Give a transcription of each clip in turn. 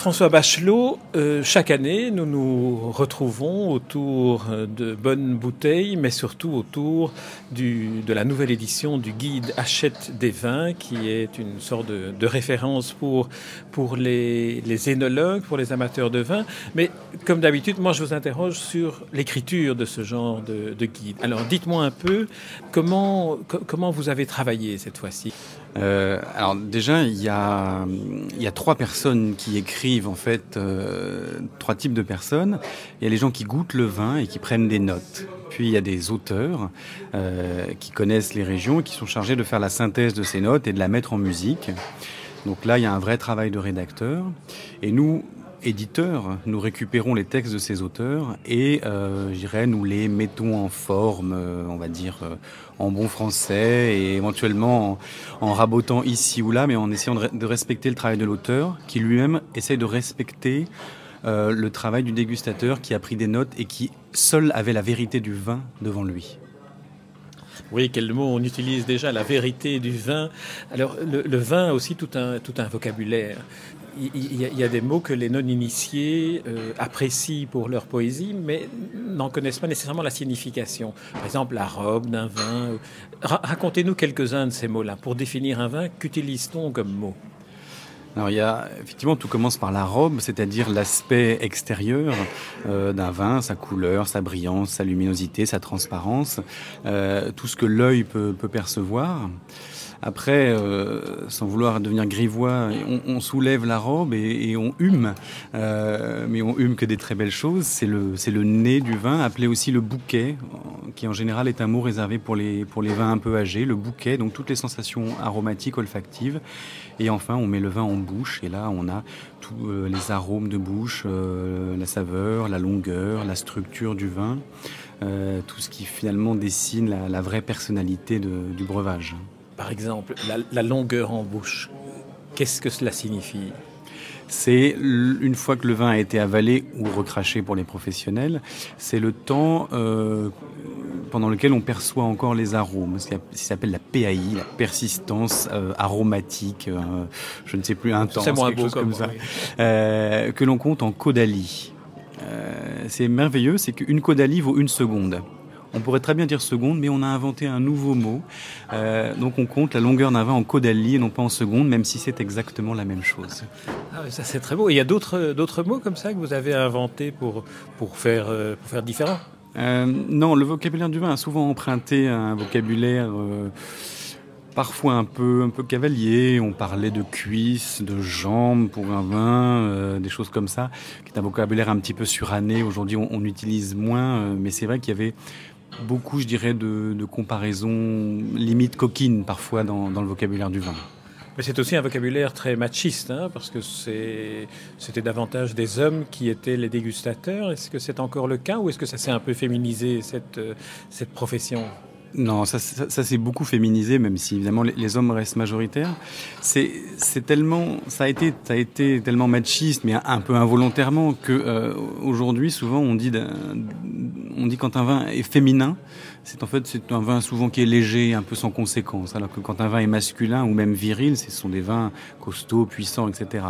François Bachelot, euh, chaque année, nous nous retrouvons autour de bonnes bouteilles, mais surtout autour de la nouvelle édition du guide Achète des vins, qui est une sorte de, référence pour, les, les, énologues, pour les amateurs de vin. Mais comme d'habitude, moi, je vous interroge sur l'écriture de ce genre de, de guide. Alors, dites-moi un peu comment vous avez travaillé cette fois-ci? Euh, alors déjà, il y, a, y a trois personnes qui écrivent, en fait, euh, trois types de personnes. Il y a les gens qui goûtent le vin et qui prennent des notes. Puis il y a des auteurs euh, qui connaissent les régions et qui sont chargés de faire la synthèse de ces notes et de la mettre en musique. Donc là, il y a un vrai travail de rédacteur. Et nous, éditeurs, nous récupérons les textes de ces auteurs et, euh, nous les mettons en forme, euh, on va dire, euh, en bon français et éventuellement en, rabotant ici ou là, mais en essayant de, respecter le travail de l'auteur, qui lui-même essaye de respecter le travail du dégustateur qui a pris des notes et qui seul avait la vérité du vin devant lui. Oui, quel mot on utilise déjà, la vérité du vin. Alors, le, vin a aussi tout un, tout un vocabulaire il y, a des mots que les non-initiés euh, apprécient pour leur poésie, mais n'en connaissent pas nécessairement la signification. Par exemple, la robe d'un vin. Ra Racontez-nous quelques-uns de ces mots-là. Pour définir un vin, qu'utilise-t-on comme mot? Alors il y a effectivement tout commence par la robe, c'est-à-dire l'aspect extérieur euh, d'un vin, sa couleur, sa brillance, sa luminosité, sa transparence, euh, tout ce que l'œil peut, percevoir. Après, euh, sans vouloir devenir grivois, on, soulève la robe et, et on hume, mais on hume que des très belles choses. C'est le, c'est le nez du vin, appelé aussi le bouquet, qui en général est un mot réservé pour les, pour les vins un peu âgés. Le bouquet, donc toutes les sensations aromatiques, olfactives. Et enfin, on met le vin en bouche et là, on a tous euh, les arômes de bouche, euh, la saveur, la longueur, la structure du vin, euh, tout ce qui finalement dessine la, vraie personnalité du breuvage par exemple, la longueur en bouche, qu'est-ce que cela signifie? C'est une fois que le vin a été avalé ou recraché pour les professionnels, c'est le temps euh, pendant lequel on perçoit encore les arômes, ce qui s'appelle la PAI, la persistance euh, aromatique, euh, je ne sais plus intense, quelque beau chose comme, comme ça, euh, que l'on compte en caudalie. c'est merveilleux, c'est qu'une caudalie vaut une seconde. On pourrait très bien dire seconde, mais on a inventé un nouveau mot. Euh, donc on compte la longueur d'un vin en caudalie et non pas en seconde, même si c'est exactement la même chose. Ah, ça c'est très beau. Et il y a d'autres d'autres mots comme ça que vous avez inventés pour pour faire euh, pour faire différent? Euh, non, le vocabulaire du vin a souvent emprunté un vocabulaire. Euh, parfois un peu un peu cavalier. On parlait de cuisses, de jambes pour un vin, euh, des choses comme ça, qui est un vocabulaire un petit peu suranné. Aujourd'hui, on, on, utilise moins, euh, mais c'est vrai qu'il y avait beaucoup, je dirais, de, de comparaisons limite coquines parfois dans, le vocabulaire du vin. Mais c'est aussi un vocabulaire très machiste, hein, parce que c'était davantage des hommes qui étaient les dégustateurs. Est-ce que c'est encore le cas ou est-ce que ça s'est un peu féminisé, cette, euh, cette profession? Non, ça, ça, ça s'est beaucoup féminisé, même si évidemment les, hommes restent majoritaires. C'est tellement, ça a été, ça a été tellement machiste, mais un, peu involontairement que euh, aujourd'hui, souvent, on dit, on dit quand un vin est féminin, c'est en fait c'est un vin souvent qui est léger, un peu sans conséquence, alors que quand un vin est masculin ou même viril, ce sont des vins costauds, puissants, etc.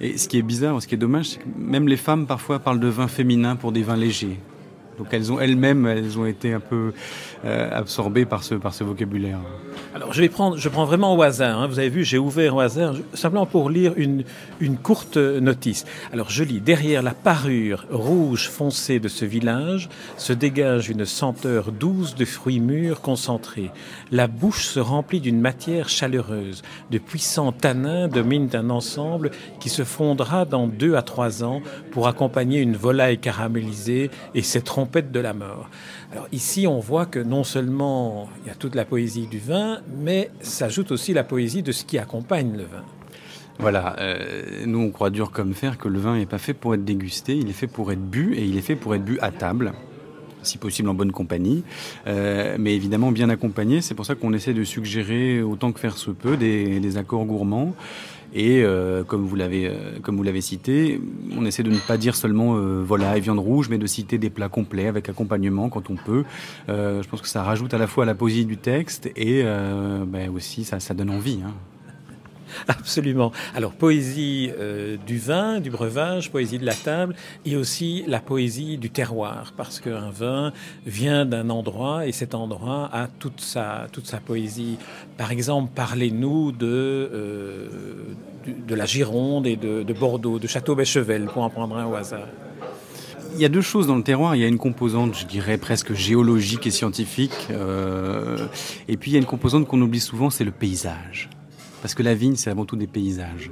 Et ce qui est bizarre, ce qui est dommage, c'est que même les femmes parfois parlent de vin féminin pour des vins légers. Donc elles ont elles-mêmes, elles ont été un peu euh, absorbées par ce, par ce vocabulaire. Alors je vais prendre, je prends vraiment au hasard. Hein. Vous avez vu, j'ai ouvert au hasard simplement pour lire une, une courte notice. Alors je lis derrière la parure rouge foncée de ce village se dégage une senteur douce de fruits mûrs concentrés. La bouche se remplit d'une matière chaleureuse. De puissants tanins dominent un ensemble qui se fondra dans deux à trois ans pour accompagner une volaille caramélisée et ses trompette de la mort. Alors ici, on voit que non seulement il y a toute la poésie du vin, mais s'ajoute aussi la poésie de ce qui accompagne le vin. Voilà, euh, nous on croit dur comme fer que le vin n'est pas fait pour être dégusté, il est fait pour être bu et il est fait pour être bu à table. Si possible en bonne compagnie, mais évidemment bien accompagné. C'est pour ça qu'on essaie de suggérer autant que faire se peut des, des accords gourmands. Et euh, comme vous l'avez euh, comme vous l'avez cité, on essaie de ne pas dire seulement euh, volaille, viande rouge, mais de citer des plats complets avec accompagnement quand on peut. Euh, je pense que ça rajoute à la fois à la poésie du texte et euh, ben aussi ça, ça donne envie. Hein. Absolument. Alors, poésie euh, du vin, du breuvage, poésie de la table, et aussi la poésie du terroir, parce qu'un vin vient d'un endroit et cet endroit a toute sa, toute sa poésie. Par exemple, parlez-nous de, euh, de la Gironde et de, de Bordeaux, de Château-Bechevel, pour en prendre un au hasard. Il y a deux choses dans le terroir. Il y a une composante, je dirais, presque géologique et scientifique. Euh, et puis il y a une composante qu'on oublie souvent, c'est le paysage. Parce que la vigne, c'est avant tout des paysages.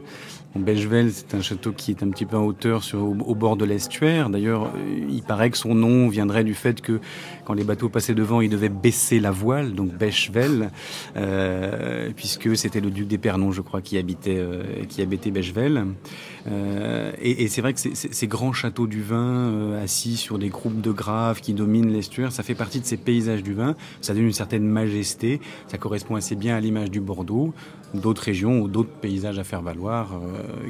Bon, Bechevel, c'est un château qui est un petit peu en hauteur sur, au, bord de l'estuaire. D'ailleurs, euh, il paraît que son nom viendrait du fait que quand les bateaux passaient devant, ils devaient baisser la voile, donc Bechevel, euh, puisque c'était le duc d'Épernon, je crois, qui habitait, euh, qui habitait Bechevel. Et, c'est vrai que ces grands châteaux du vin, assis sur des groupes de graves qui dominent l'estuaire, ça fait partie de ces paysages du vin. Ça donne une certaine majesté. Ça correspond assez bien à l'image du Bordeaux, d'autres régions ou d'autres paysages à faire valoir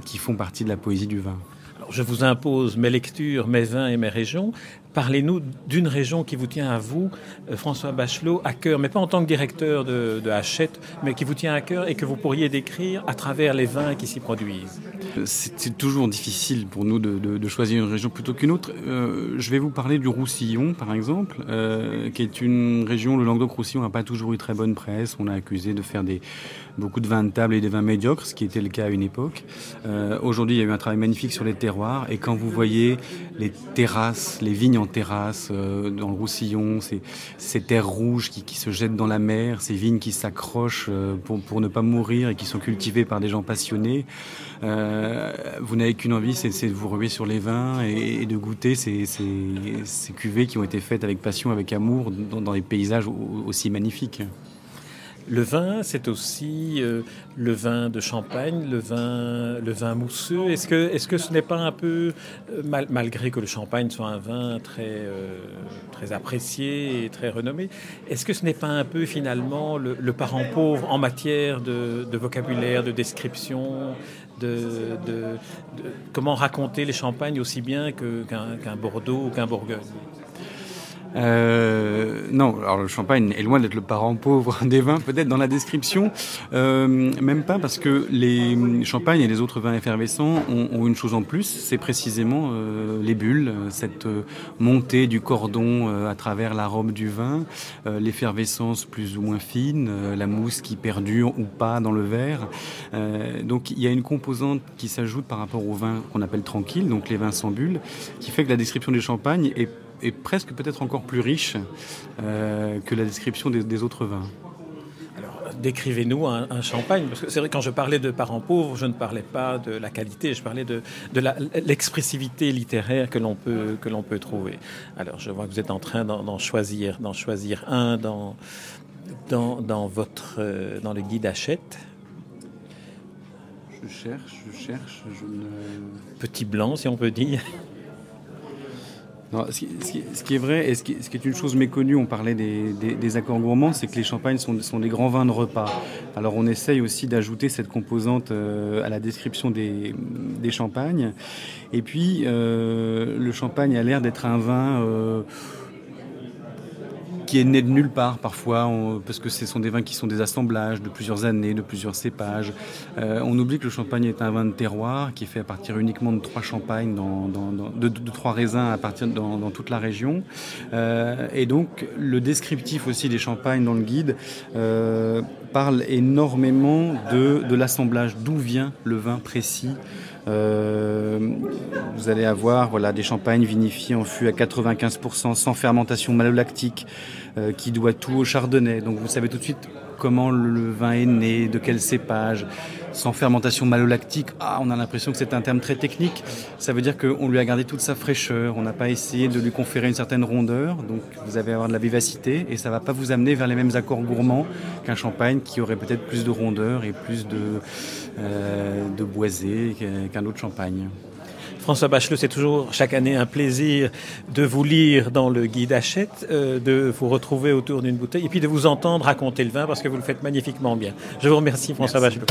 qui font partie de la poésie du vin. Alors, je vous impose mes lectures, mes vins et mes régions. Parlez-nous d'une région qui vous tient à vous, euh, François Bachelot, à cœur, mais pas en tant que directeur de, de Hachette, mais qui vous tient à cœur et que vous pourriez décrire à travers les vins qui s'y produisent. C'est toujours difficile pour nous de, de, de, choisir une région plutôt qu'une autre. Euh, je vais vous parler du Roussillon, par exemple, euh, qui est une région, le Languedoc-Roussillon n'a pas toujours eu très bonne presse. On a accusé de faire des, beaucoup de vins de table et des vins médiocres, ce qui était le cas à une époque. Euh, Aujourd'hui, il y a eu un travail magnifique sur les terroirs, et quand vous voyez les terrasses, les vignes en terrasse euh, dans le Roussillon, ces, ces terres rouges qui, se jettent dans la mer, ces vignes qui s'accrochent euh, pour, ne pas mourir et qui sont cultivées par des gens passionnés, vous n'avez qu'une envie, c'est de vous ruer sur les vins et, de goûter ces, cuvées qui ont été faites avec passion, avec amour, dans des paysages aussi magnifiques. Le vin, c'est aussi euh, le vin de champagne, le vin, le vin mousseux. Est-ce que, est -ce que ce n'est pas un peu, euh, mal, malgré que le champagne soit un vin très, euh, très apprécié et très renommé, est-ce que ce n'est pas un peu finalement le, parent pauvre en matière de, vocabulaire, de description de, comment raconter les champagnes aussi bien qu'un qu qu Bordeaux ou qu'un Bourgogne? Euh, non, alors le champagne est loin d'être le parent pauvre des vins, peut-être dans la description, euh, même pas parce que les champagnes et les autres vins effervescents ont, une chose en plus, c'est précisément euh, les bulles, cette montée du cordon euh, à travers la robe du vin, euh, l'effervescence plus ou moins fine, euh, la mousse qui perdure ou pas dans le verre. Euh, donc il y a une composante qui s'ajoute par rapport aux vins qu'on appelle tranquilles, donc les vins sans bulles, qui fait que la description des champagnes est est presque peut-être encore plus riche euh, que la description des, des autres vins. Alors, décrivez-nous un, un, champagne, parce que c'est vrai quand je parlais de parents pauvres, je ne parlais pas de la qualité, je parlais de, de l'expressivité littéraire que l'on peut que l'on peut trouver. Alors, je vois que vous êtes en train d'en choisir d'en choisir un dans dans, dans votre euh, dans le guide Hachette. Je cherche, je cherche, je ne... Petit blanc, si on peut dire. Ce, qui, est vrai et ce qui, est une chose méconnue, on parlait des, accords gourmands, c'est que les champagnes sont, des grands vins de repas. Alors on essaye aussi d'ajouter cette composante euh, à la description des, des champagnes. Et puis euh, le champagne a l'air d'être un vin... Euh, qui est né de nulle part parfois, parce que ce sont des vins qui sont des assemblages de plusieurs années, de plusieurs cépages. Euh, on oublie que le champagne est un vin de terroir qui est fait à partir uniquement de trois champagnes, dans, de, trois raisins à partir dans, dans toute la région. Euh, et donc le descriptif aussi des champagnes dans le guide euh, parle énormément de, de l'assemblage, d'où vient le vin précis. Euh, vous allez avoir voilà, des champagnes vinifiées en fût à 95% sans fermentation malolactique euh, qui doit tout au chardonnay. Donc vous savez tout de suite comment le vin est né, de quel cépage, sans fermentation malolactique. Ah, on a l'impression que c'est un terme très technique. Ça veut dire qu'on lui a gardé toute sa fraîcheur. On n'a pas essayé de lui conférer une certaine rondeur. Donc vous allez avoir de la vivacité et ça ne va pas vous amener vers les mêmes accords gourmands qu'un champagne qui aurait peut-être plus de rondeur et plus de, euh, de boisé qu'un autre champagne. François Bachelot, c'est toujours chaque année un plaisir de vous lire dans le guide Hachette, euh, de vous retrouver autour d'une bouteille et puis de vous entendre raconter le vin parce que vous le faites magnifiquement bien. Je vous remercie François Bachelot.